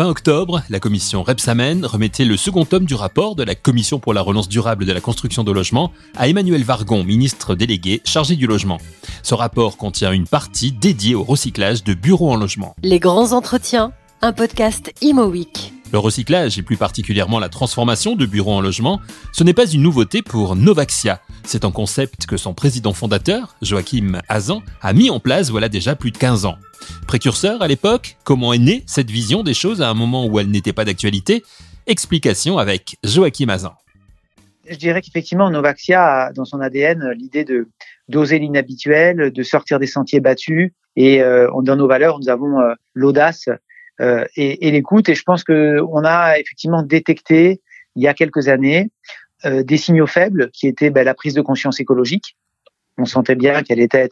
Fin octobre, la commission Repsamen remettait le second tome du rapport de la Commission pour la relance durable de la construction de logements à Emmanuel Vargon, ministre délégué chargé du logement. Ce rapport contient une partie dédiée au recyclage de bureaux en logement. Les grands entretiens, un podcast Imo Week. Le recyclage et plus particulièrement la transformation de bureaux en logement, ce n'est pas une nouveauté pour Novaxia. C'est un concept que son président fondateur, Joachim Hazan, a mis en place voilà déjà plus de 15 ans. Précurseur à l'époque, comment est née cette vision des choses à un moment où elle n'était pas d'actualité? Explication avec Joachim Hazan. Je dirais qu'effectivement, Novaxia a dans son ADN l'idée de d'oser l'inhabituel, de sortir des sentiers battus. Et euh, dans nos valeurs, nous avons euh, l'audace euh, et, et l'écoute. Et je pense que on a effectivement détecté il y a quelques années euh, des signaux faibles qui étaient ben, la prise de conscience écologique. On sentait bien qu'elle était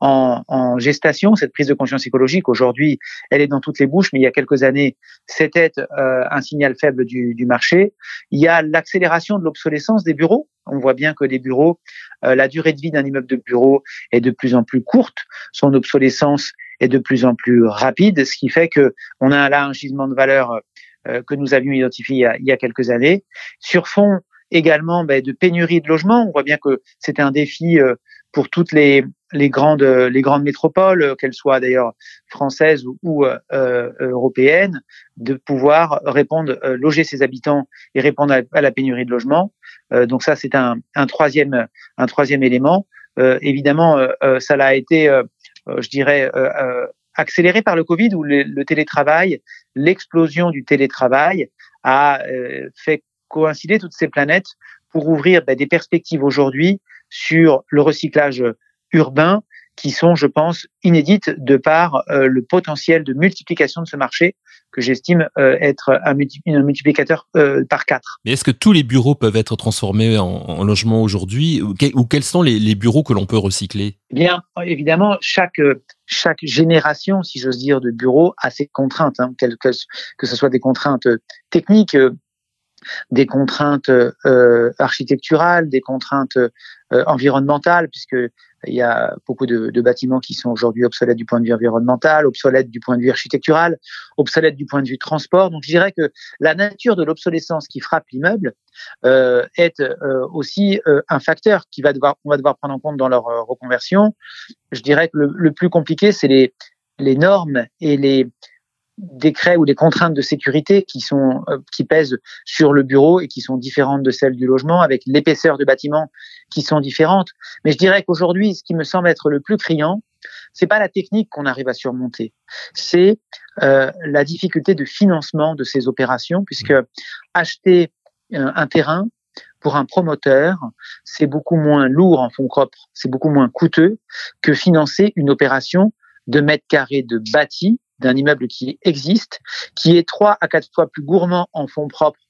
en, en, gestation, cette prise de conscience écologique. Aujourd'hui, elle est dans toutes les bouches, mais il y a quelques années, c'était euh, un signal faible du, du, marché. Il y a l'accélération de l'obsolescence des bureaux. On voit bien que les bureaux, euh, la durée de vie d'un immeuble de bureau est de plus en plus courte. Son obsolescence est de plus en plus rapide, ce qui fait que on a là un gisement de valeur euh, que nous avions identifié il y a, il y a quelques années. Sur fond également ben, de pénurie de logements, on voit bien que c'était un défi euh, pour toutes les, les grandes les grandes métropoles, qu'elles soient d'ailleurs françaises ou, euh, européennes, de pouvoir répondre, euh, loger ses habitants et répondre à, la pénurie de logements. Euh, donc ça, c'est un, un, troisième un troisième élément. évidemment, ça l'a été euh, je dirais, euh, euh, accéléré par le Covid où le, le télétravail, l'explosion du télétravail a fait coïncider toutes ces planètes pour ouvrir ben, des perspectives aujourd'hui sur le recyclage urbain qui sont, je pense, inédites de par euh, le potentiel de multiplication de ce marché que j'estime euh, être un, un multiplicateur euh, par quatre. Mais est-ce que tous les bureaux peuvent être transformés en, en logement aujourd'hui ou, ou, quels sont les, les, bureaux que l'on peut recycler? Eh Bien, évidemment, chaque chaque génération, si j'ose dire, de bureaux a ses contraintes, hein, que, que ce soit des contraintes techniques, des contraintes euh, architecturales, des contraintes euh, environnementales, puisque il y a beaucoup de, de bâtiments qui sont aujourd'hui obsolètes du point de vue environnemental, obsolètes du point de vue architectural, obsolètes du point de vue transport. Donc, je dirais que la nature de l'obsolescence qui frappe l'immeuble euh, est euh, aussi euh, un facteur qui va devoir, on va devoir prendre en compte dans leur reconversion. Je dirais que le, le plus compliqué, c'est les, les normes et les, décrets ou des contraintes de sécurité qui sont euh, qui pèsent sur le bureau et qui sont différentes de celles du logement avec l'épaisseur de bâtiment qui sont différentes. Mais je dirais qu'aujourd'hui ce qui me semble être le plus criant c'est pas la technique qu'on arrive à surmonter. C'est euh, la difficulté de financement de ces opérations puisque acheter un, un terrain pour un promoteur, c'est beaucoup moins lourd en fonds propres, c'est beaucoup moins coûteux que financer une opération de mètres carrés de bâti d'un immeuble qui existe, qui est trois à quatre fois plus gourmand en fonds propres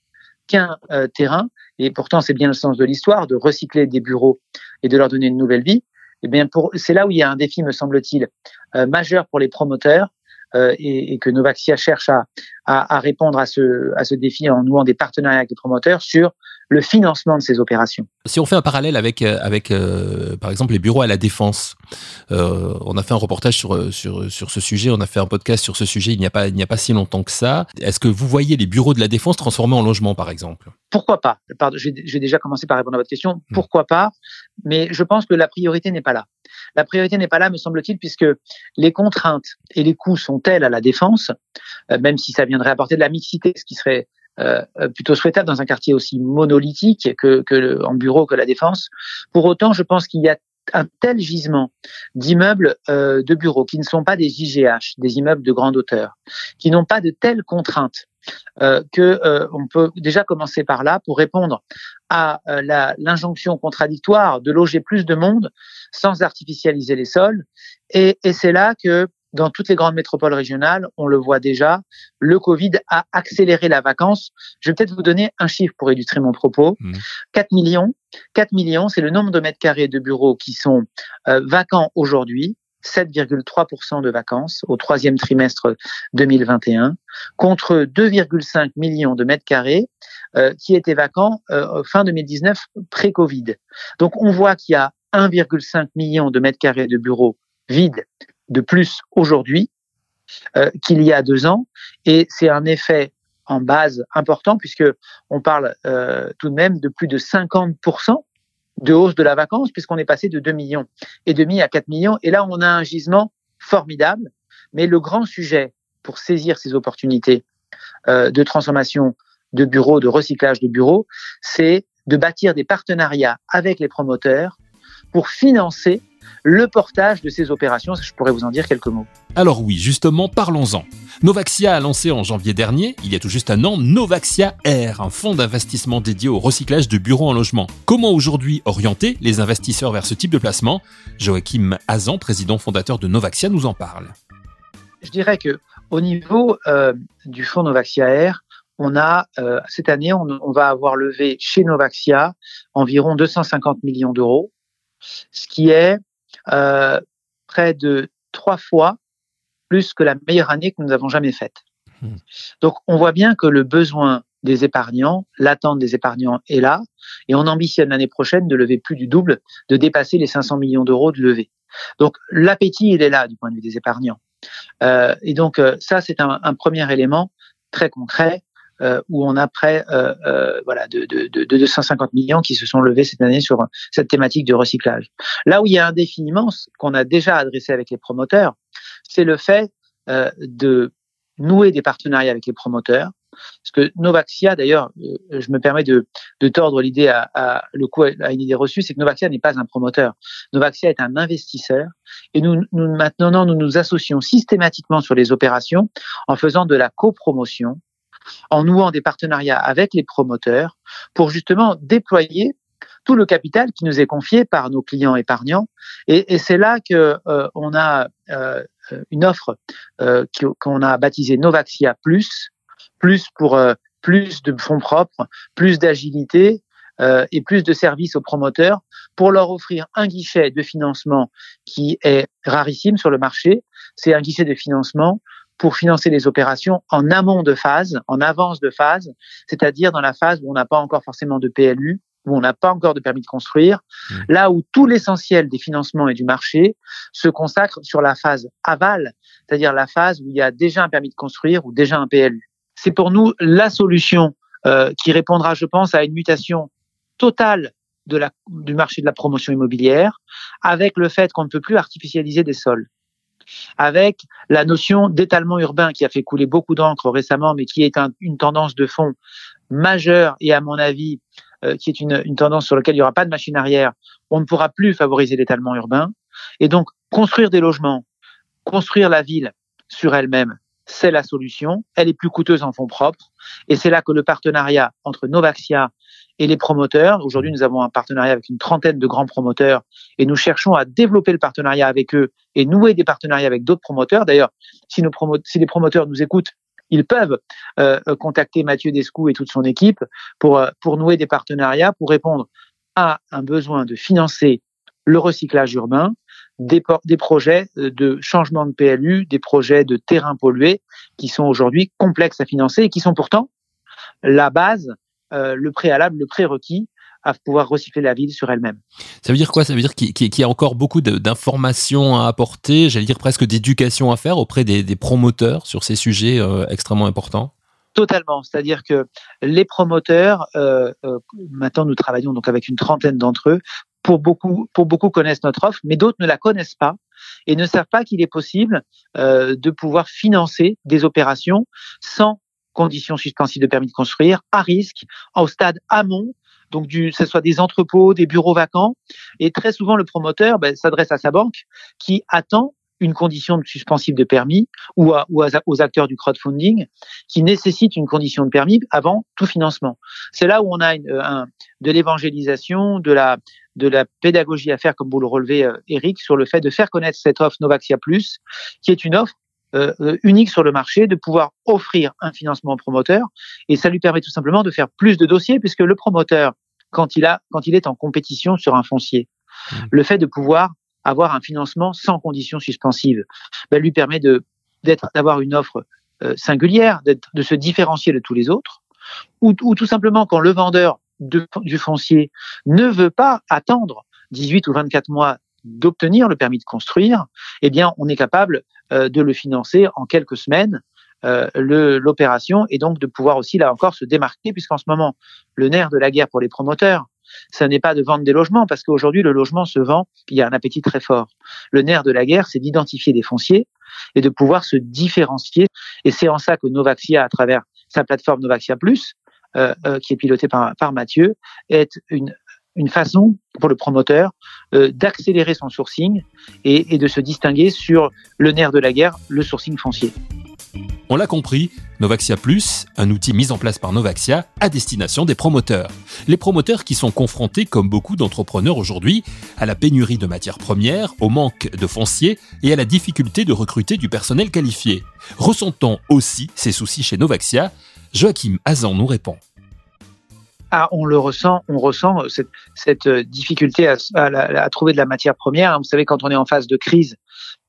qu'un euh, terrain, et pourtant c'est bien le sens de l'histoire, de recycler des bureaux et de leur donner une nouvelle vie, eh bien c'est là où il y a un défi, me semble-t-il, euh, majeur pour les promoteurs, euh, et, et, que Novaxia cherche à, à, à, répondre à ce, à ce défi en nouant des partenariats avec les promoteurs sur le financement de ces opérations. Si on fait un parallèle avec, euh, avec euh, par exemple, les bureaux à la défense, euh, on a fait un reportage sur, sur, sur ce sujet, on a fait un podcast sur ce sujet il n'y a pas, il n'y a pas si longtemps que ça. Est-ce que vous voyez les bureaux de la défense transformés en logement, par exemple? Pourquoi pas? Pardon, je vais déjà commencer par répondre à votre question. Hmm. Pourquoi pas? Mais je pense que la priorité n'est pas là. La priorité n'est pas là, me semble-t-il, puisque les contraintes et les coûts sont tels à la défense, euh, même si ça viendrait apporter de la mixité, ce qui serait euh, plutôt souhaitable dans un quartier aussi monolithique que, que en bureau que la défense. Pour autant, je pense qu'il y a un tel gisement d'immeubles euh, de bureaux qui ne sont pas des IGH, des immeubles de grande hauteur, qui n'ont pas de telles contraintes euh, que euh, on peut déjà commencer par là pour répondre à euh, l'injonction contradictoire de loger plus de monde sans artificialiser les sols. Et, et c'est là que dans toutes les grandes métropoles régionales, on le voit déjà, le Covid a accéléré la vacance. Je vais peut-être vous donner un chiffre pour illustrer mon propos. Mmh. 4 millions. 4 millions, c'est le nombre de mètres carrés de bureaux qui sont euh, vacants aujourd'hui. 7,3% de vacances au troisième trimestre 2021, contre 2,5 millions de mètres carrés euh, qui étaient vacants euh, fin 2019 pré-Covid. Donc on voit qu'il y a 1,5 million de mètres carrés de bureaux vides de plus aujourd'hui euh, qu'il y a deux ans. Et c'est un effet en base important puisque on parle euh, tout de même de plus de 50% de hausse de la vacance puisqu'on est passé de 2 millions et demi à 4 millions. Et là, on a un gisement formidable. Mais le grand sujet pour saisir ces opportunités euh, de transformation de bureaux, de recyclage de bureaux, c'est de bâtir des partenariats avec les promoteurs pour financer le portage de ces opérations. Je pourrais vous en dire quelques mots? Alors oui, justement, parlons-en. Novaxia a lancé en janvier dernier, il y a tout juste un an, Novaxia Air, un fonds d'investissement dédié au recyclage de bureaux en logement. Comment aujourd'hui orienter les investisseurs vers ce type de placement? Joachim Hazan, président fondateur de Novaxia, nous en parle. Je dirais que au niveau euh, du fonds Novaxia Air, on a euh, cette année, on, on, va avoir levé chez Novaxia environ 250 millions d'euros, ce qui est euh, près de trois fois plus que la meilleure année que nous avons jamais faite. Mmh. Donc, on voit bien que le besoin des épargnants, l'attente des épargnants est là, et on ambitionne l'année prochaine de lever plus du double, de dépasser les 500 millions d'euros de levée. Donc, l'appétit, il est là du point de vue des épargnants. Euh, et donc, euh, ça, c'est un, un, premier élément très concret où on a près euh, euh, voilà, de, de, de, 250 millions qui se sont levés cette année sur cette thématique de recyclage. Là où il y a un défi immense qu'on a déjà adressé avec les promoteurs, c'est le fait de nouer des partenariats avec les promoteurs. Parce que Novaxia, d'ailleurs, je me permets de, de tordre l'idée à, à, le coup à une idée reçue, c'est que Novaxia n'est pas un promoteur. Novaxia est un investisseur. Et nous, nous, maintenant, nous nous associons systématiquement sur les opérations en faisant de la copromotion en nouant des partenariats avec les promoteurs pour justement déployer tout le capital qui nous est confié par nos clients épargnants. Et, c'est là que euh, on a euh, une offre euh, qu'on a baptisée Novaxia Plus, plus pour plus de fonds propres, plus d'agilité et plus de services aux promoteurs pour leur offrir un guichet de financement qui est rarissime sur le marché. C'est un guichet de financement pour financer les opérations en amont de phase, en avance de phase, c'est-à-dire dans la phase où on n'a pas encore forcément de PLU, où on n'a pas encore de permis de construire, mmh. là où tout l'essentiel des financements et du marché se consacre sur la phase aval, c'est-à-dire la phase où il y a déjà un permis de construire ou déjà un PLU. C'est pour nous la solution euh, qui répondra, je pense, à une mutation totale de la, du marché de la promotion immobilière, avec le fait qu'on ne peut plus artificialiser des sols avec la notion d'étalement urbain qui a fait couler beaucoup d'encre récemment, mais qui est une tendance de fond majeure et à mon avis, euh, qui est une, une, tendance sur laquelle il n'y aura pas de machine arrière. On ne pourra plus favoriser l'étalement urbain. Et donc, construire des logements, construire la ville sur elle-même, c'est la solution. Elle est plus coûteuse en fonds propres. Et c'est là que le partenariat entre Novaxia et les promoteurs, aujourd'hui nous avons un partenariat avec une trentaine de grands promoteurs et nous cherchons à développer le partenariat avec eux et nouer des partenariats avec d'autres promoteurs. D'ailleurs, si, si les promoteurs nous écoutent, ils peuvent euh, contacter Mathieu Descou et toute son équipe pour, euh, pour nouer des partenariats, pour répondre à un besoin de financer le recyclage urbain, des, des, projets de changement de PLU, des projets de terrain pollué qui sont aujourd'hui complexes à financer et qui sont pourtant la base, euh, le préalable, le prérequis à pouvoir recycler la ville sur elle-même. Ça veut dire quoi? Ça veut dire qu'il y a encore beaucoup d'informations à apporter, j'allais dire presque d'éducation à faire auprès des, des, promoteurs sur ces sujets euh, extrêmement importants? Totalement, c'est-à-dire que les promoteurs, euh, euh, maintenant nous travaillons donc avec une trentaine d'entre eux, pour beaucoup, pour beaucoup connaissent notre offre, mais d'autres ne la connaissent pas et ne savent pas qu'il est possible euh, de pouvoir financer des opérations sans conditions suspensives de permis de construire, à risque, au stade amont, donc du, ce soit des entrepôts, des bureaux vacants. Et très souvent, le promoteur ben, s'adresse à sa banque qui attend une condition de suspensive de permis ou, à, ou aux acteurs du crowdfunding qui nécessitent une condition de permis avant tout financement. C'est là où on a une, un, de l'évangélisation, de la, de la pédagogie à faire, comme vous le relevez, euh, Eric, sur le fait de faire connaître cette offre Novaxia Plus, qui est une offre euh, euh, unique sur le marché, de pouvoir offrir un financement au promoteur, et ça lui permet tout simplement de faire plus de dossiers, puisque le promoteur, quand il a, quand il est en compétition sur un foncier, mmh. le fait de pouvoir avoir un financement sans conditions suspensives, ben, lui permet de d'être d'avoir une offre euh, singulière, de se différencier de tous les autres, ou, ou tout simplement quand le vendeur de, du foncier ne veut pas attendre 18 ou 24 mois d'obtenir le permis de construire, eh bien, on est capable de le financer en quelques semaines euh, l'opération et donc de pouvoir aussi là encore se démarquer puisqu'en ce moment le nerf de la guerre pour les promoteurs ce n'est pas de vendre des logements parce qu'aujourd'hui le logement se vend il y a un appétit très fort. Le nerf de la guerre c'est d'identifier des fonciers et de pouvoir se différencier. Et c'est en ça que Novaxia à travers sa plateforme Novaxia Plus euh, euh, qui est pilotée par, par Mathieu est une une façon pour le promoteur euh, d'accélérer son sourcing et, de se distinguer sur le nerf de la guerre, le sourcing foncier. On l'a compris, Novaxia Plus, un outil mis en place par Novaxia à destination des promoteurs. Les promoteurs qui sont confrontés, comme beaucoup d'entrepreneurs aujourd'hui, à la pénurie de matières premières, au manque de foncier et à la difficulté de recruter du personnel qualifié. Ressentons aussi ces soucis chez Novaxia Joachim Azan nous répond. Ah, on le ressent, on ressent cette, difficulté à, trouver de la matière première. Vous savez, quand on est en phase de crise,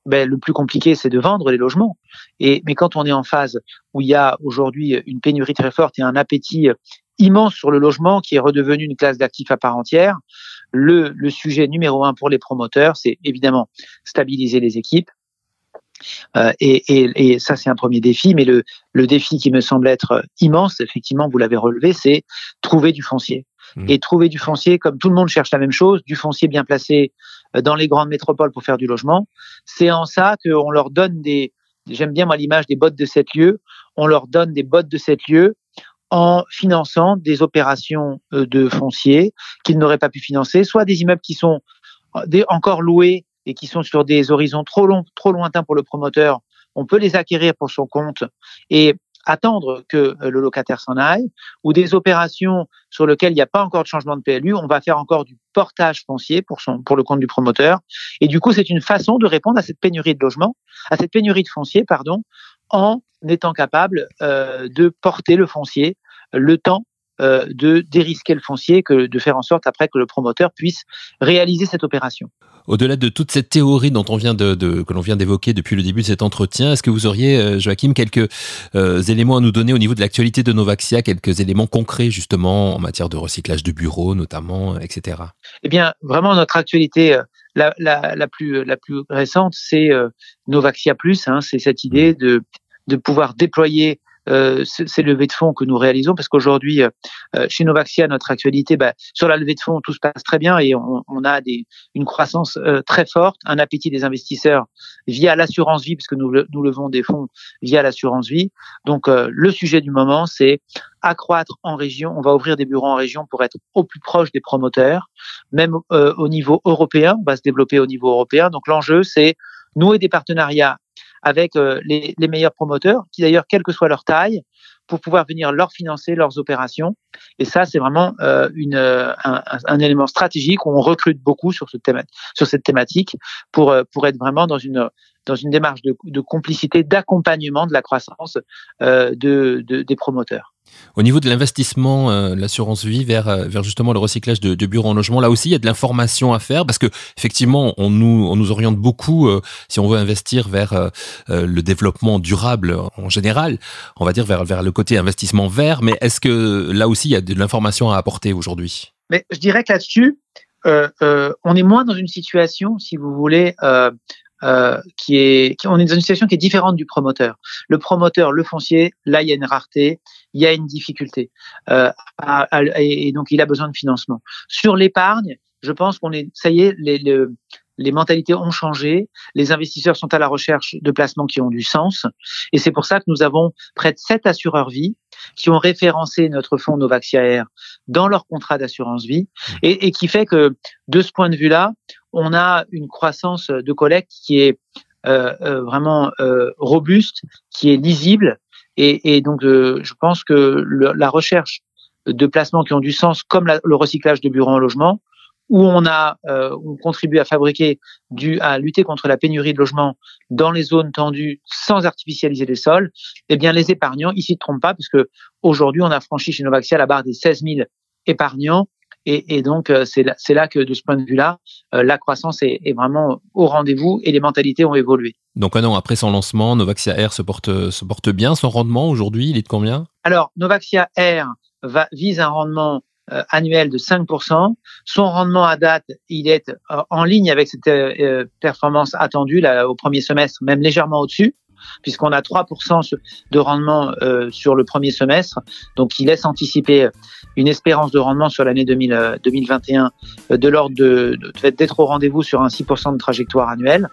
ben, le plus compliqué, c'est de vendre les logements. Et, mais quand on est en phase où il y a aujourd'hui une pénurie très forte et un appétit immense sur le logement qui est redevenu une classe d'actifs à part entière, le, le sujet numéro un pour les promoteurs, c'est évidemment stabiliser les équipes. Euh, et, et, et, ça, c'est un premier défi. Mais le, le défi qui me semble être immense, effectivement, vous l'avez relevé, c'est trouver du foncier. Mmh. Et trouver du foncier, comme tout le monde cherche la même chose, du foncier bien placé euh, dans les grandes métropoles pour faire du logement. C'est en ça qu'on leur donne des, j'aime bien moi l'image des bottes de sept lieux, on leur donne des bottes de sept lieux en finançant des opérations euh, de foncier qu'ils n'auraient pas pu financer, soit des immeubles qui sont euh, encore loués et qui sont sur des horizons trop longs, trop lointains pour le promoteur, on peut les acquérir pour son compte et attendre que euh, le locataire s'en aille, ou des opérations sur lesquelles il n'y a pas encore de changement de PLU, on va faire encore du portage foncier pour, son, pour le compte du promoteur. Et du coup, c'est une façon de répondre à cette pénurie de logement, à cette pénurie de foncier, pardon, en étant capable euh, de porter le foncier le temps euh, de dérisquer le foncier que de faire en sorte après que le promoteur puisse réaliser cette opération. Au-delà de toute cette théorie dont on vient de, que l'on vient d'évoquer depuis le début de cet entretien, est-ce que vous auriez, euh, Joachim, quelques euh, éléments à nous donner au niveau de l'actualité de Novaxia, quelques éléments concrets justement en matière de recyclage de bureaux notamment, etc. Eh bien, vraiment notre actualité la, la, la plus la plus récente, c'est Novaxia Plus. Hein, c'est cette idée mmh. de de pouvoir déployer euh, ces levées de fonds que nous réalisons, parce qu'aujourd'hui, euh, euh, chez Novaxia, notre actualité, bah, sur la levée de fonds, tout se passe très bien et on, on a des, une croissance très forte, un appétit des investisseurs via l'assurance vie, puisque nous, nous levons des fonds via l'assurance vie. Donc, le sujet du moment, c'est accroître en région. On va ouvrir des bureaux en région pour être au plus proche des promoteurs, même au niveau européen. On va se développer au niveau européen. Donc, l'enjeu, c'est nouer des partenariats avec euh, les, les, meilleurs promoteurs, qui d'ailleurs, quelle que soit leur taille, pour pouvoir venir leur financer leurs opérations. Et ça, c'est vraiment euh, une, euh, un, un, élément stratégique où on recrute beaucoup sur, ce thème, sur cette thématique pour, euh, pour être vraiment dans une, dans une démarche de, de complicité, d'accompagnement de la croissance euh, de, de, des promoteurs. Au niveau de l'investissement, euh, l'assurance vie vers, euh, vers justement le recyclage de, de, bureaux en logement, là aussi, il y a de l'information à faire parce que effectivement, on nous, on nous oriente beaucoup euh, si on veut investir vers le développement durable en général, on va dire vers, vers le côté investissement vert. Mais est-ce que là aussi, il y a de l'information à apporter aujourd'hui? Mais je dirais que là-dessus, on est moins dans une situation, si vous voulez, euh, on est dans une situation qui est différente du promoteur. Le promoteur, le foncier, là il y a une rareté, il y a une difficulté, euh, et donc il a besoin de financement. Sur l'épargne, je pense qu'on est, ça y est, les, mentalités ont changé, les investisseurs sont à la recherche de placements qui ont du sens, et c'est pour ça que nous avons près de sept assureurs vie qui ont référencé notre fonds Novaxia Air dans leur contrat d'assurance vie, et, qui fait que de ce point de vue-là, on a une croissance de collecte qui est euh, euh, vraiment euh, robuste, qui est lisible, et, donc je pense que la recherche de placements qui ont du sens, comme le recyclage de bureaux en logement, où on a euh, on contribue à fabriquer du à lutter contre la pénurie de logements dans les zones tendues sans artificialiser les sols, eh bien les épargnants ils s'y trompent pas parce que aujourd'hui on a franchi chez Novaxia la barre des 16 000 épargnants et, et donc euh, c'est là, là que de ce point de vue-là euh, la croissance est, est vraiment au rendez-vous et les mentalités ont évolué. Donc un an après son lancement, Novaxia Air se porte se porte bien. Son rendement aujourd'hui, il est de combien? Alors Novaxia Air va, vise un rendement euh, annuel de 5%. Son rendement à date, il est euh, en ligne avec cette euh, performance attendue là, au premier semestre, même légèrement au-dessus puisqu'on a 3% de rendement sur le premier semestre. Donc, il laisse anticiper une espérance de rendement sur l'année 2021 de l'ordre de, d'être au rendez-vous sur un 6% de trajectoire annuelle.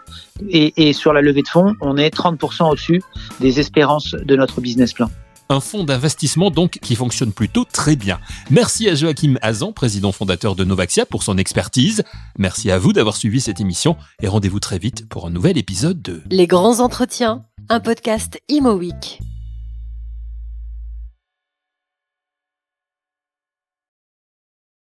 Et, et sur la levée de fonds, on est 30% au-dessus des espérances de notre business plan. Un fonds d'investissement donc qui fonctionne plutôt très bien. Merci à Joachim Hazan, président fondateur de Novaxia, pour son expertise. Merci à vous d'avoir suivi cette émission et rendez-vous très vite pour un nouvel épisode de Les grands entretiens, un podcast Imo Week.